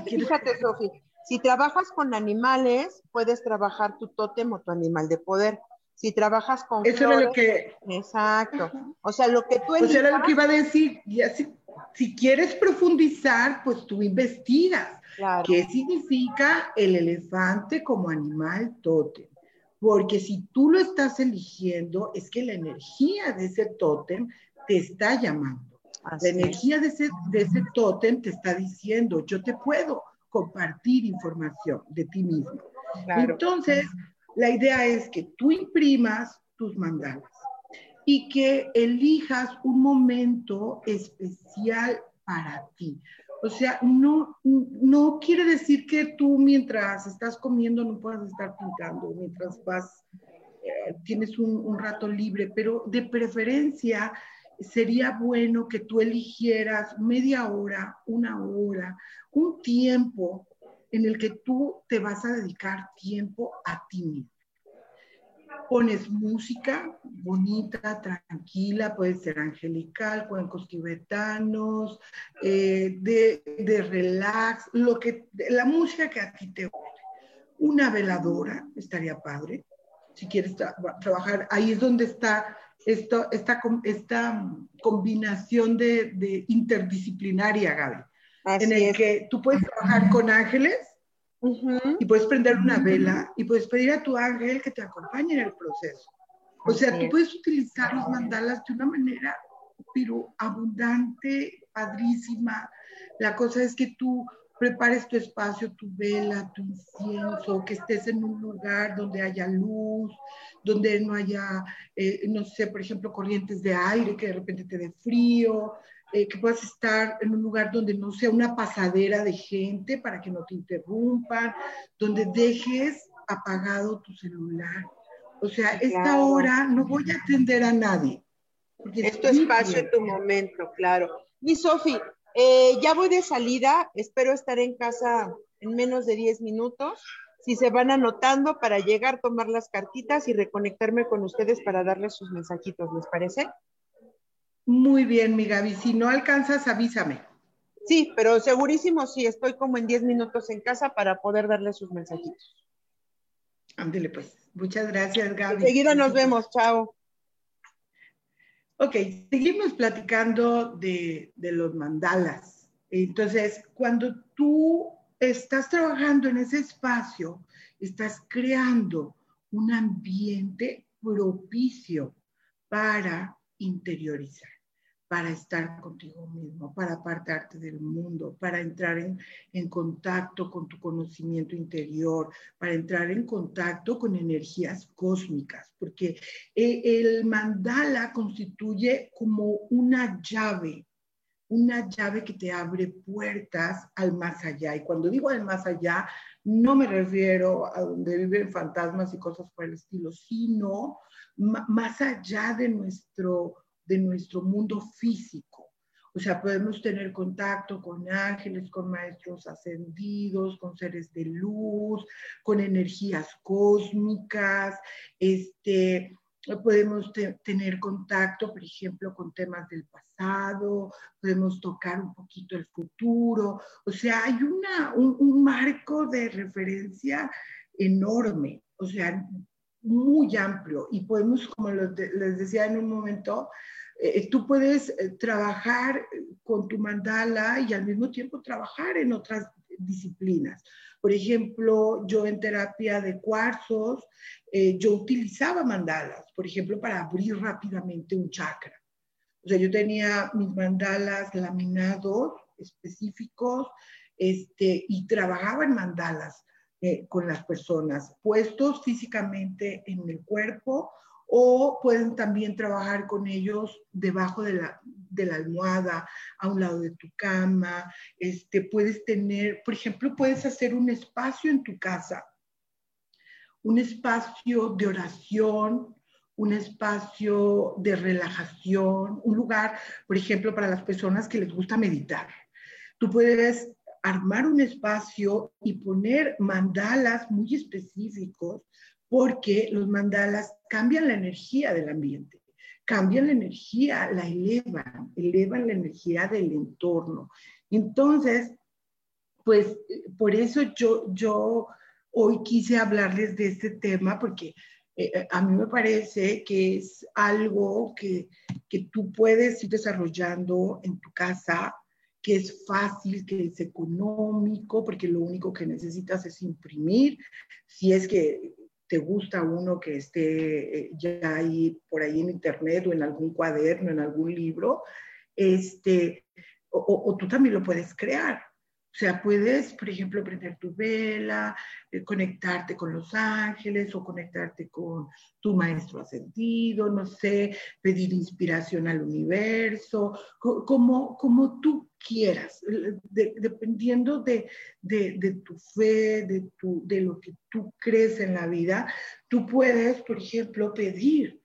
fíjate, Sofi, si trabajas con animales, puedes trabajar tu tótem o tu animal de poder. Si trabajas con Eso era lo que... Exacto. O sea, lo que tú Pues era lo que iba a decir. Y así, si quieres profundizar, pues tú investigas. ¿Qué significa el elefante como animal tótem? porque si tú lo estás eligiendo, es que la energía de ese tótem te está llamando. la energía de ese, de ese tótem te está diciendo, yo te puedo compartir información de ti mismo. Entonces, la idea es que tú imprimas tus mandalas y que elijas un momento especial para ti. O sea, no, no quiere decir que tú mientras estás comiendo no puedas estar pintando, mientras vas, eh, tienes un, un, rato libre, pero de preferencia sería bueno que tú eligieras media hora, una hora, un tiempo en el que tú te vas a dedicar tiempo a ti mismo pones música bonita, tranquila, puede ser angelical, cuencos tibetanos, eh, de, de, relax, lo que, la música que a ti te guste. Una veladora estaría padre, si quieres trabajar, ahí es donde está esto, esta, esta combinación de, interdisciplinaria, Gaby, en el que tú puedes trabajar con ángeles y puedes prender una vela y puedes pedir a tu ángel que te acompañe en el proceso. O sea, tú puedes utilizar los mandalas de una manera, pero abundante, padrísima. La cosa es que tú prepares tu espacio, tu vela, tu incienso, que estés en un lugar donde haya luz, donde no haya, eh, no sé, por ejemplo, corrientes de aire que de repente te dé frío, eh, que puedas estar en un lugar donde no sea una pasadera de gente para que no te interrumpan, donde dejes apagado tu celular. O sea, esta hora no voy a atender a nadie. Es tu espacio, en tu momento, claro. Mi Sofi, eh, ya voy de salida, espero estar en casa en menos de 10 minutos. Si se van anotando para llegar, tomar las cartitas y reconectarme con ustedes para darles sus mensajitos, ¿les parece? Muy bien, mi Gaby. Si no alcanzas, avísame. Sí, pero segurísimo sí, estoy como en 10 minutos en casa para poder darles sus mensajitos. Ándele pues. Muchas gracias, Gaby. Enseguida nos vemos, chao. Ok, seguimos platicando de, los mandalas. Entonces, cuando tú estás trabajando en ese espacio, estás creando un ambiente propicio para interiorizar para estar contigo mismo, para apartarte del mundo, para entrar en, contacto con tu conocimiento interior, para entrar en contacto con energías cósmicas, porque eh, el mandala constituye como una llave, una llave que te abre puertas al más allá. Y cuando digo al más allá, no me refiero a donde viven fantasmas y cosas por el estilo, sino más allá de nuestro de nuestro mundo físico. O sea, podemos tener contacto con ángeles, con maestros ascendidos, con seres de luz, con energías cósmicas, este, podemos tener contacto, por ejemplo, con temas del pasado, podemos tocar un poquito el futuro. O sea, hay una, un, marco de referencia enorme, o sea, muy amplio. Y podemos, como les decía en un momento, eh, tú puedes eh, trabajar con tu mandala y al mismo tiempo trabajar en otras disciplinas. Por ejemplo, yo en terapia de cuarzos, eh, yo utilizaba mandalas, por ejemplo, para abrir rápidamente un chakra. O sea, yo tenía mis mandalas laminados específicos este, y trabajaba en mandalas con las personas, puestos físicamente en el cuerpo o pueden también trabajar con ellos debajo de la, de la almohada, a un lado de tu cama. Este, puedes tener, por ejemplo, puedes hacer un espacio en tu casa, un espacio de oración, un espacio de relajación, un lugar, por ejemplo, para las personas que les gusta meditar. Tú puedes armar un espacio y poner mandalas muy específicos porque los mandalas cambian la energía del ambiente, cambian la energía, la elevan, elevan la energía del entorno. Entonces, pues por eso yo, yo hoy quise hablarles de este tema, porque eh, eh, a mí me parece que es algo que, que tú puedes ir desarrollando en tu casa, que es fácil, que es económico, porque lo único que necesitas es imprimir. Si es que te gusta uno que esté eh, ya ahí por ahí en internet o en algún cuaderno, en algún libro, este, o tú también lo puedes crear. O sea, puedes, por ejemplo, prender tu vela, eh, conectarte con los ángeles o conectarte con tu maestro ascendido, no sé, pedir inspiración al universo, como, como tú quieras, dependiendo de, de, tu fe, de, tu, de lo que tú crees en la vida, tú puedes, por ejemplo, pedir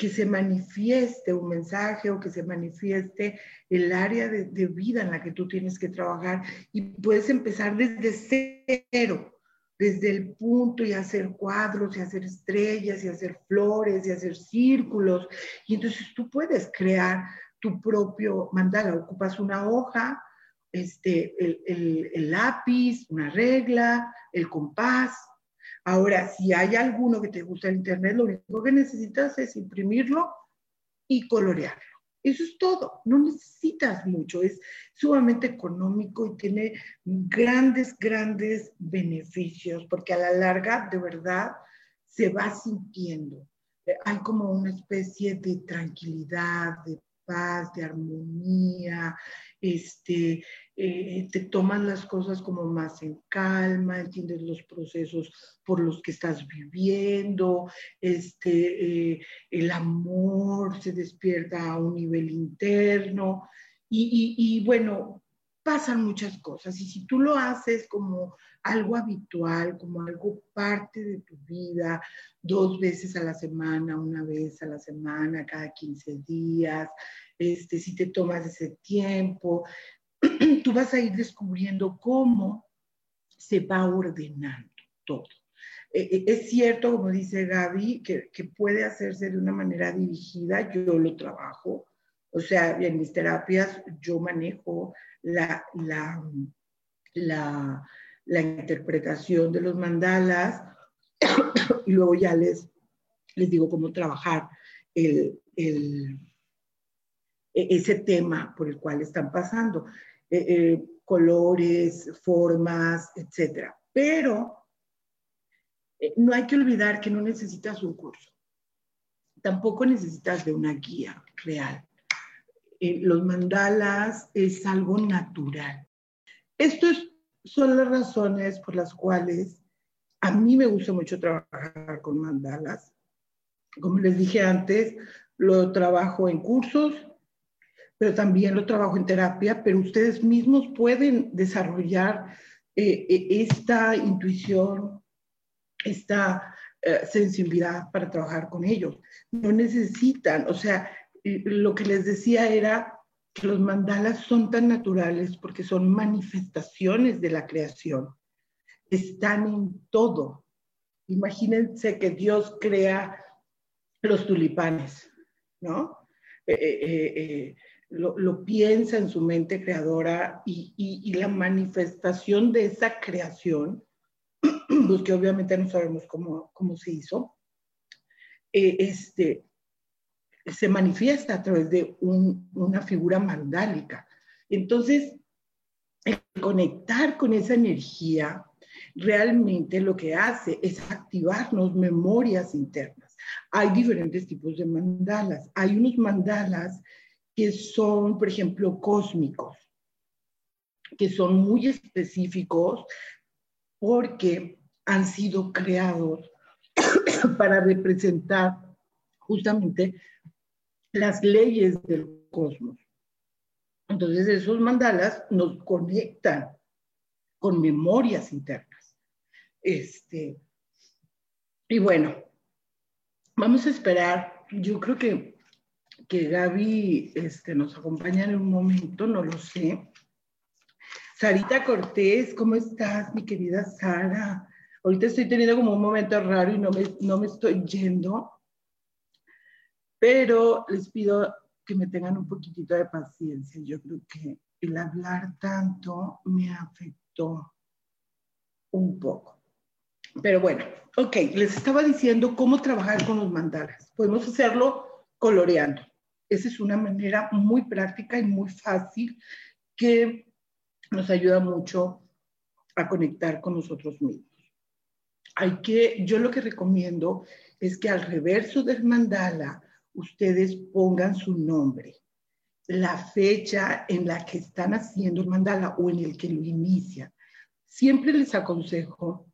que se manifieste un mensaje o que se manifieste el área de, vida en la que tú tienes que trabajar y puedes empezar desde cero, desde el punto y hacer cuadros y hacer estrellas y hacer flores y hacer círculos. Y entonces tú puedes crear tu propio mandala, ocupas una hoja, este, el, el lápiz, una regla, el compás, Ahora, si hay alguno que te gusta el Internet, lo único que necesitas es imprimirlo y colorearlo. Eso es todo, no necesitas mucho, es sumamente económico y tiene grandes, grandes beneficios, porque a la larga, de verdad, se va sintiendo. Hay como una especie de tranquilidad, de de armonía, este, eh, te toman las cosas como más en calma, entiendes los procesos por los que estás viviendo, este, eh, el amor se despierta a un nivel interno. Y bueno, pasan muchas cosas y si tú lo haces como algo habitual, como algo parte de tu vida, dos veces a la semana, una vez a la semana, cada 15 días, este, si te tomas ese tiempo, tú vas a ir descubriendo cómo se va ordenando todo. Eh, eh, es cierto, como dice Gaby, que, que, puede hacerse de una manera dirigida, yo lo trabajo, o sea, en mis terapias yo manejo la, la, la, interpretación de los mandalas y luego ya les, les digo cómo trabajar el, el, e, ese tema por el cual están pasando, eh, eh, colores, formas, etcétera. Pero eh, no hay que olvidar que no necesitas un curso, tampoco necesitas de una guía real. Los mandalas es algo natural. Estas son las razones por las cuales a mí me gusta mucho trabajar con mandalas. Como les dije antes, lo trabajo en cursos, pero también lo trabajo en terapia, pero ustedes mismos pueden desarrollar eh, eh, esta intuición, esta eh, sensibilidad para trabajar con ellos. No necesitan, o sea, lo que les decía era que los mandalas son tan naturales porque son manifestaciones de la creación. Están en todo. Imagínense que Dios crea los tulipanes, ¿no? lo, piensa en su mente creadora y, la manifestación de esa creación, pues que obviamente no sabemos cómo, cómo se hizo, eh, este, se manifiesta a través de una figura mandálica. Entonces, conectar con esa energía realmente lo que hace es activarnos memorias internas. Hay diferentes tipos de mandalas. Hay unos mandalas que son, por ejemplo, cósmicos, que son muy específicos porque han sido creados para representar justamente las leyes del cosmos. Entonces esos mandalas nos conectan con memorias internas. Este, y bueno, vamos a esperar, yo creo que que Gaby este, nos acompaña en un momento, no lo sé. Sarita Cortés, ¿cómo estás, mi querida Sara? Ahorita estoy teniendo como un momento raro y no me, no me estoy yendo, pero les pido que me tengan un poquitito de paciencia. Yo creo que el hablar tanto me afectó un poco. Pero bueno, ok, les estaba diciendo cómo trabajar con los mandalas. Podemos hacerlo coloreando. Esa es una manera muy práctica y muy fácil que nos ayuda mucho a conectar con nosotros mismos. Hay que, yo lo que recomiendo es que al reverso del mandala ustedes pongan su nombre, la fecha en la que están haciendo el mandala o en el que lo inician. Siempre les aconsejo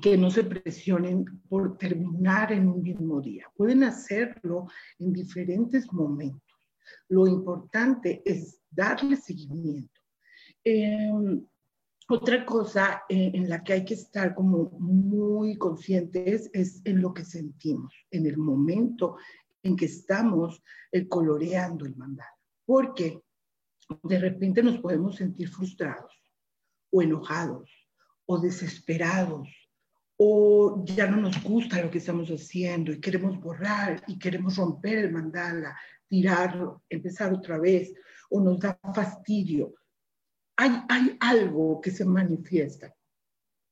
que no se presionen por terminar en un mismo día. Pueden hacerlo en diferentes momentos. Lo importante es darle seguimiento. Em, otra cosa eh, en la que hay que estar como muy conscientes es en lo que sentimos, en el momento en que estamos eh, coloreando el mandala. Porque de repente nos podemos sentir frustrados o enojados o desesperados o ya no nos gusta lo que estamos haciendo y queremos borrar y queremos romper el mandala, tirarlo, empezar otra vez, o nos da fastidio. Hay, hay algo que se manifiesta.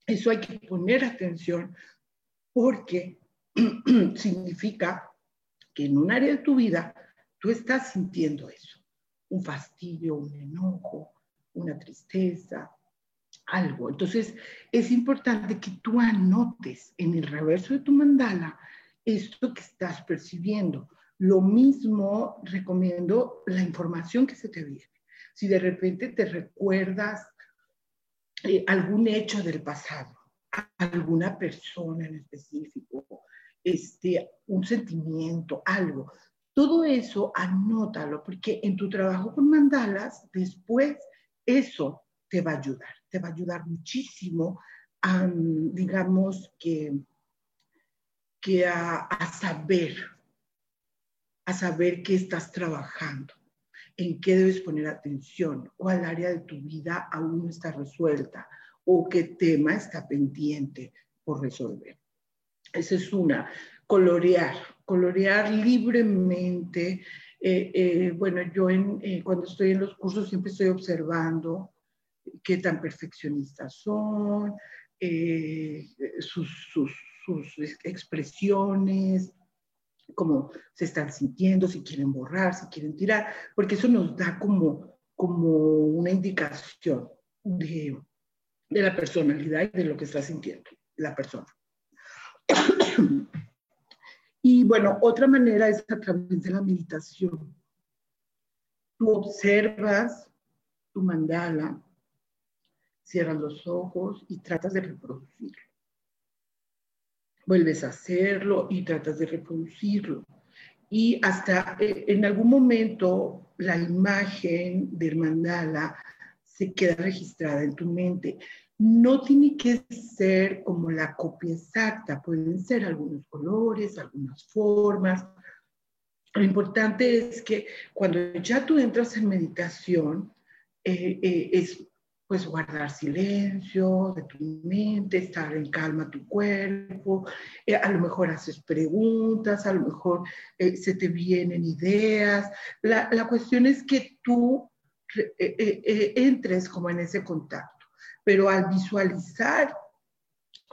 Eso hay que poner atención porque significa que en un área de tu vida tú estás sintiendo eso, un fastidio, un enojo, una tristeza, algo. Entonces, es importante que tú anotes en el reverso de tu mandala esto que estás percibiendo. Lo mismo recomiendo la información que se te viene. Si de repente te recuerdas eh, algún hecho del pasado, alguna persona en específico, este, un sentimiento, algo, todo eso anótalo, porque en tu trabajo con mandalas, después eso te va a ayudar, te va a ayudar muchísimo a, digamos, que, que a, saber, a saber qué estás trabajando, en qué debes poner atención, cuál área de tu vida aún no está resuelta o qué tema está pendiente por resolver. Esa es una. Colorear, colorear libremente. Eh, eh, bueno, yo eh, cuando estoy en los cursos siempre estoy observando qué tan perfeccionistas son, sus, expresiones, cómo se están sintiendo, si quieren borrar, si quieren tirar, porque eso nos da como, como una indicación de, de la personalidad y de lo que está sintiendo la persona. Y bueno, otra manera es a través de la meditación. Tú observas tu mandala, cierras los ojos y tratas de reproducirlo. Vuelves a hacerlo y tratas de reproducirlo. Y hasta eh, en algún momento la imagen del mandala se queda registrada en tu mente. No tiene que ser como la copia exacta, pueden ser algunos colores, algunas formas. Lo importante es que cuando ya tú entras en meditación, eh, eh, es pues guardar silencio de tu mente, estar en calma tu cuerpo, eh, a lo mejor haces preguntas, a lo mejor se te vienen ideas. La, la cuestión es que tú entres como en ese contacto, pero al visualizar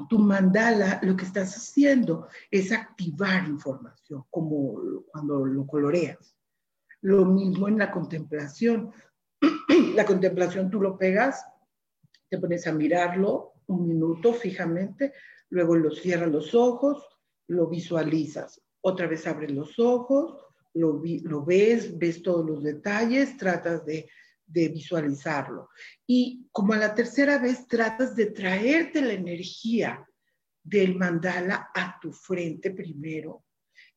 tu mandala, lo que estás haciendo es activar información, como cuando lo coloreas. Lo mismo en la contemplación la contemplación tú lo pegas, te pones a mirarlo un minuto fijamente, luego lo cierras los ojos, lo visualizas, otra vez abres los ojos, lo, lo ves, ves todos los detalles, tratas de, de visualizarlo. Y como a la tercera vez tratas de traerte la energía del mandala a tu frente primero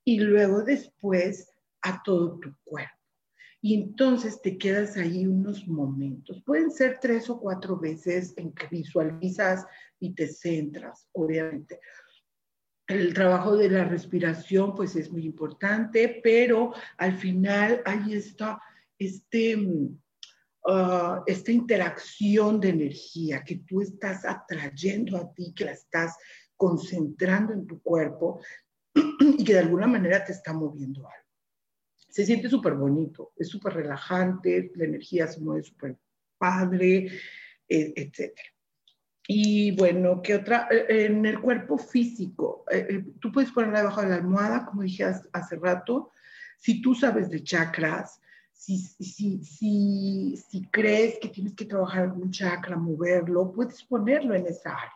y luego después a todo tu cuerpo y entonces te quedas ahí unos momentos. Pueden ser tres o cuatro veces en que visualizas y te centras, obviamente. El trabajo de la respiración, pues es muy importante, pero al final hay esta, este, uh, esta interacción de energía que tú estás atrayendo a ti, que la estás concentrando en tu cuerpo y que de alguna manera te está moviendo algo se siente súper bonito, es súper relajante, la energía se mueve súper padre, etc. Y bueno, ¿qué otra? E, en el cuerpo físico, eh, eh, tú puedes ponerla debajo de la almohada, como dije hace rato, si tú sabes de chakras, si, si, si, si, crees que tienes que trabajar algún chakra, moverlo, puedes ponerlo en esa área.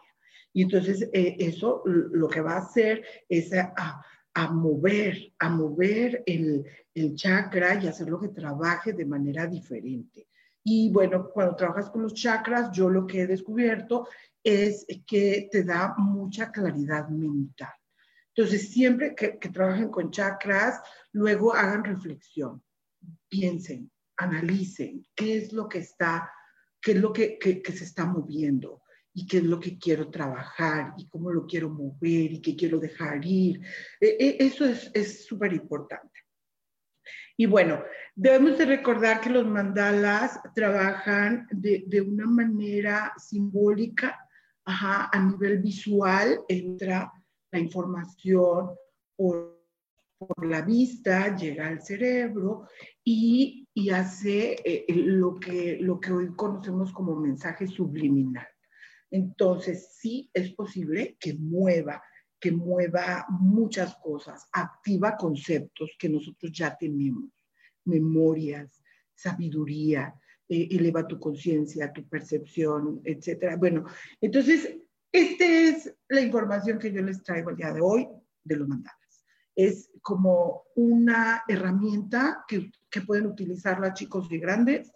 Y entonces eh, eso lo que va a hacer es a, mover, a mover el, el chakra y hacerlo que trabaje de manera diferente. Y bueno, cuando trabajas con los chakras, yo lo que he descubierto es que te da mucha claridad mental. Entonces, siempre que, trabajen con chakras, luego hagan reflexión, piensen, analicen qué es lo que está, qué es lo que, que se está moviendo, y qué es lo que quiero trabajar y cómo lo quiero mover y qué quiero dejar ir. E, e, eso es súper importante. Y bueno, debemos de recordar que los mandalas trabajan de, de una manera simbólica, ajá, a nivel visual, entra la información por, por la vista, llega al cerebro y, hace eh, lo, que, lo que hoy conocemos como mensaje subliminal. Entonces, sí es posible que mueva, que mueva muchas cosas, activa conceptos que nosotros ya tenemos. memorias, sabiduría, eh, eleva tu conciencia, tu percepción, etcétera. Bueno, entonces, esta es la información que yo les traigo el día de hoy de los mandalas. Es como una herramienta que, que pueden utilizar las chicos y grandes,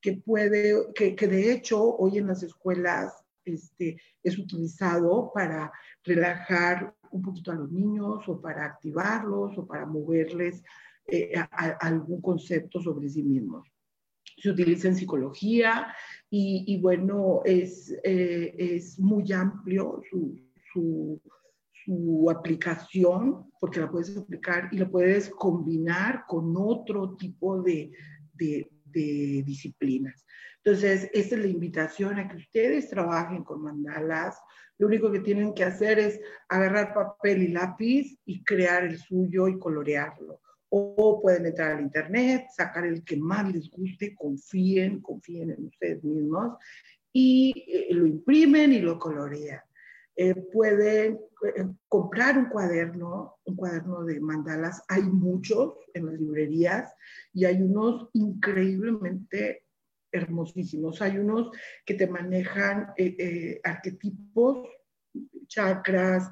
que puede, que, que de hecho hoy en las escuelas este, es utilizado para relajar un poquito a los niños o para activarlos o para moverles eh, algún concepto sobre sí mismos. Se utiliza en psicología y, bueno, es, eh, es, muy amplio su, aplicación, porque la puedes aplicar y la puedes combinar con otro tipo de, de, de disciplinas. Entonces, esta es la invitación a que ustedes trabajen con mandalas. Lo único que tienen que hacer es agarrar papel y lápiz y crear el suyo y colorearlo o pueden entrar al internet, sacar el que más les guste, confíen, confíen en ustedes mismos y eh, lo imprimen y lo colorean. Eh, pueden eh, comprar un cuaderno, un cuaderno de mandalas. Hay muchos en las librerías y hay unos increíblemente hermosísimos. Hay unos que te manejan arquetipos, chakras,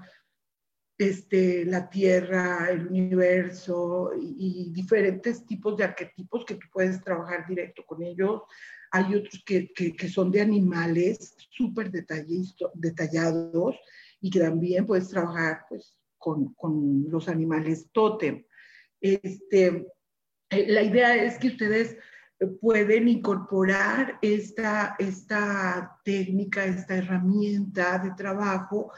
este, la Tierra, el universo y, diferentes tipos de arquetipos que tú puedes trabajar directo con ellos. Hay otros que, que, son de animales súper detallados y que también puedes trabajar pues, con, con los animales totem. Este, eh, la idea es que ustedes pueden incorporar esta, esta técnica, esta herramienta de trabajo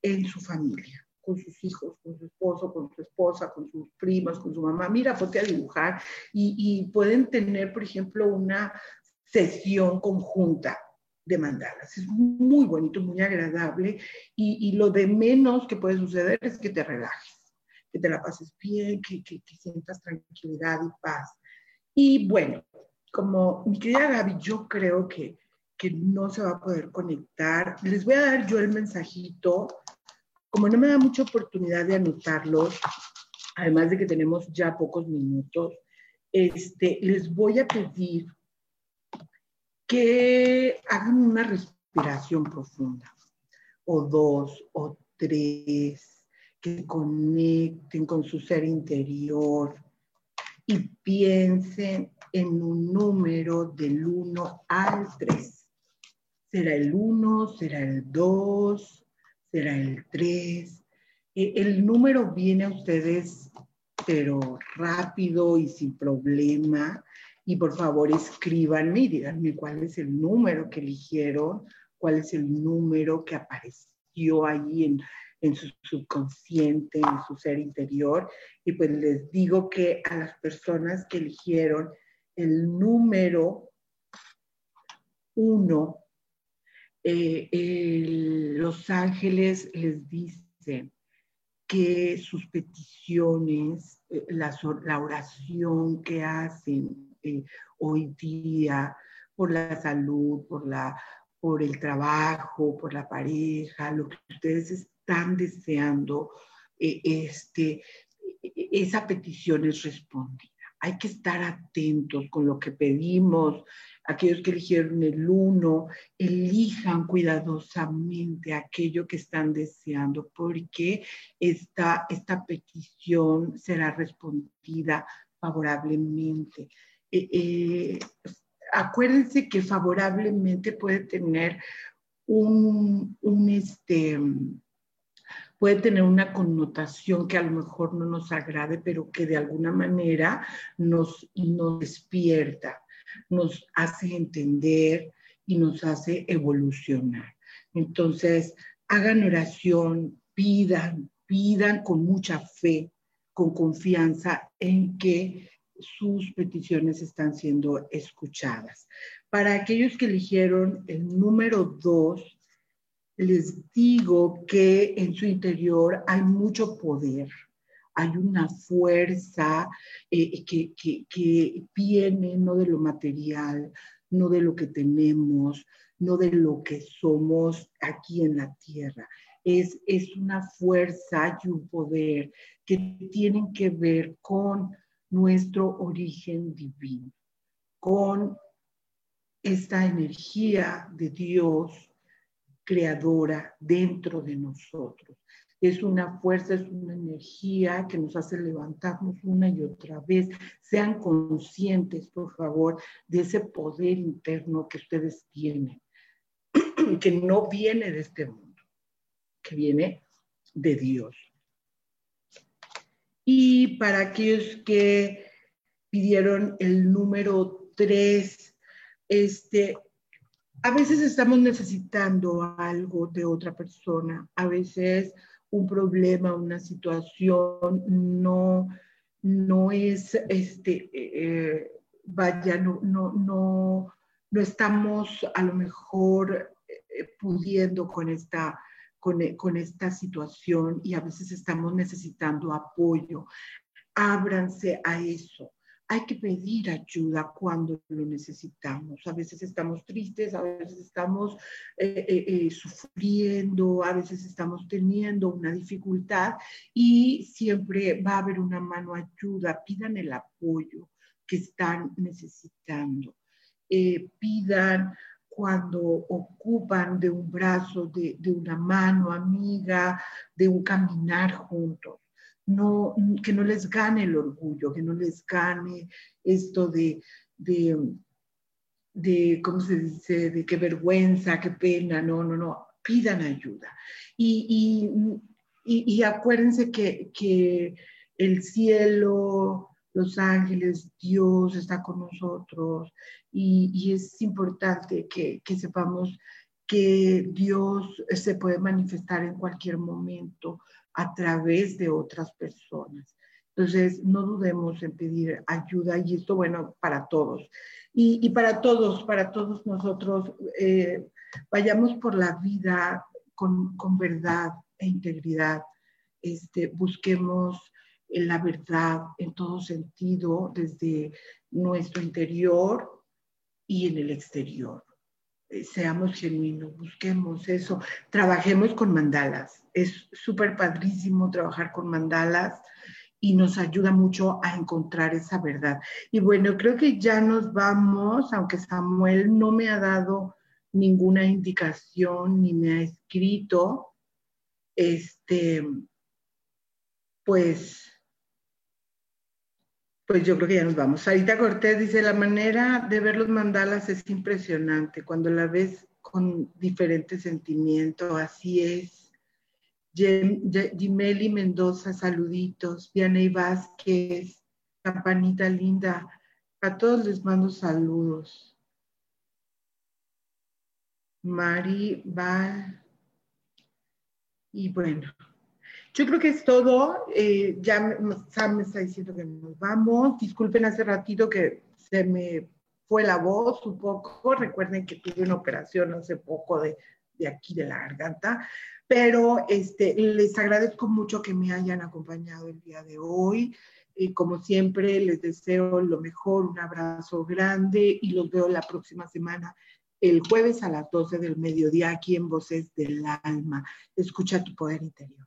en su familia con sus hijos, con su esposo, con su esposa, con sus primas, con su mamá. Mira, ponte a dibujar y, pueden tener, por ejemplo, una sesión conjunta de mandalas. Es muy bonito, muy agradable y, lo de menos que puede suceder es que te relajes, que te la pases bien, que, que, sientas tranquilidad y paz. Y bueno, como mi querida Gaby, yo creo que, que no se va a poder conectar. Les voy a dar yo el mensajito como no me da mucha oportunidad de anotarlos, además de que tenemos ya pocos minutos, este, les voy a pedir que hagan una respiración profunda, o dos, o tres, que conecten con su ser interior y piensen en un número del 1 al 3. ¿Será el 1? ¿Será el 2? será el 3. E, el número viene a ustedes, pero rápido y sin problema. Y por favor escríbanme y díganme cuál es el número que eligieron, cuál es el número que apareció ahí en, en su subconsciente, en su ser interior. Y pues les digo que a las personas que eligieron el número 1 eh, los ángeles les dicen que sus peticiones, eh, la, oración que hacen hoy día por la salud, por, la, por el trabajo, por la pareja, lo que ustedes están deseando, este, esa petición es respondida. Hay que estar atentos con lo que pedimos, aquellos que eligieron el uno, elijan cuidadosamente aquello que están deseando, porque esta, esta petición será respondida favorablemente. Eh, eh, acuérdense que favorablemente puede tener un, un este, puede tener una connotación que a lo mejor no nos agrade, pero que de alguna manera nos, nos despierta nos hace entender y nos hace evolucionar. Entonces, hagan oración, pidan, pidan con mucha fe, con confianza en que sus peticiones están siendo escuchadas. Para aquellos que eligieron el número dos, les digo que en su interior hay mucho poder, hay una fuerza eh, que, que, viene no de lo material, no de lo que tenemos, no de lo que somos aquí en la tierra. Es, es una fuerza y un poder que tienen que ver con nuestro origen divino, con esta energía de Dios creadora dentro de nosotros. Es una fuerza, es una energía que nos hace levantarnos una y otra vez. Sean conscientes, por favor, de ese poder interno que ustedes tienen, que no viene de este mundo, que viene de Dios. Y para aquellos que pidieron el número 3, este, a veces estamos necesitando algo de otra persona, a veces un problema, una situación no, no es, este, eh, vaya, no, no, no, no, estamos a lo mejor eh, pudiendo con esta, con, con esta situación y a veces estamos necesitando apoyo. Ábranse a eso hay que pedir ayuda cuando lo necesitamos. A veces estamos tristes, a veces estamos eh, eh, eh, sufriendo, a veces estamos teniendo una dificultad y siempre va a haber una mano ayuda. Pidan el apoyo que están necesitando. pidan cuando ocupan de un brazo, de, de una mano amiga, de un caminar juntos no, que no les gane el orgullo, que no les gane esto de, de, de, ¿cómo se dice?, de qué vergüenza, qué pena, no, no, no, pidan ayuda. Y, y, y, acuérdense que, que el cielo, los ángeles, Dios está con nosotros y, es importante que, que, sepamos que Dios se puede manifestar en cualquier momento a través de otras personas. Entonces, no dudemos en pedir ayuda y esto, bueno, para todos. Y, para todos, para todos nosotros, eh, vayamos por la vida con, con, verdad e integridad. Este, busquemos la verdad en todo sentido, desde nuestro interior y en el exterior. Eh, seamos genuinos, busquemos eso, trabajemos con mandalas. Es súper padrísimo trabajar con mandalas y nos ayuda mucho a encontrar esa verdad. Y bueno, creo que ya nos vamos, aunque Samuel no me ha dado ninguna indicación ni me ha escrito, este, pues pues yo creo que ya nos vamos. Sarita Cortés dice, la manera de ver los mandalas es impresionante cuando la ves con diferentes sentimientos, así es. Jimeli Mendoza, saluditos. Vianey Vázquez, campanita linda. A todos les mando saludos. Mari Val. Y bueno, yo creo que es todo. Eh, ya Sam me está diciendo que nos vamos. Disculpen hace ratito que se me fue la voz un poco. Recuerden que tuve una operación hace poco de, aquí de la garganta. Pero este, les agradezco mucho que me hayan acompañado el día de hoy. y como siempre, les deseo lo mejor, un abrazo grande y los veo la próxima semana, el jueves a las 12 del mediodía, aquí en Voces del Alma. Escucha tu poder interior.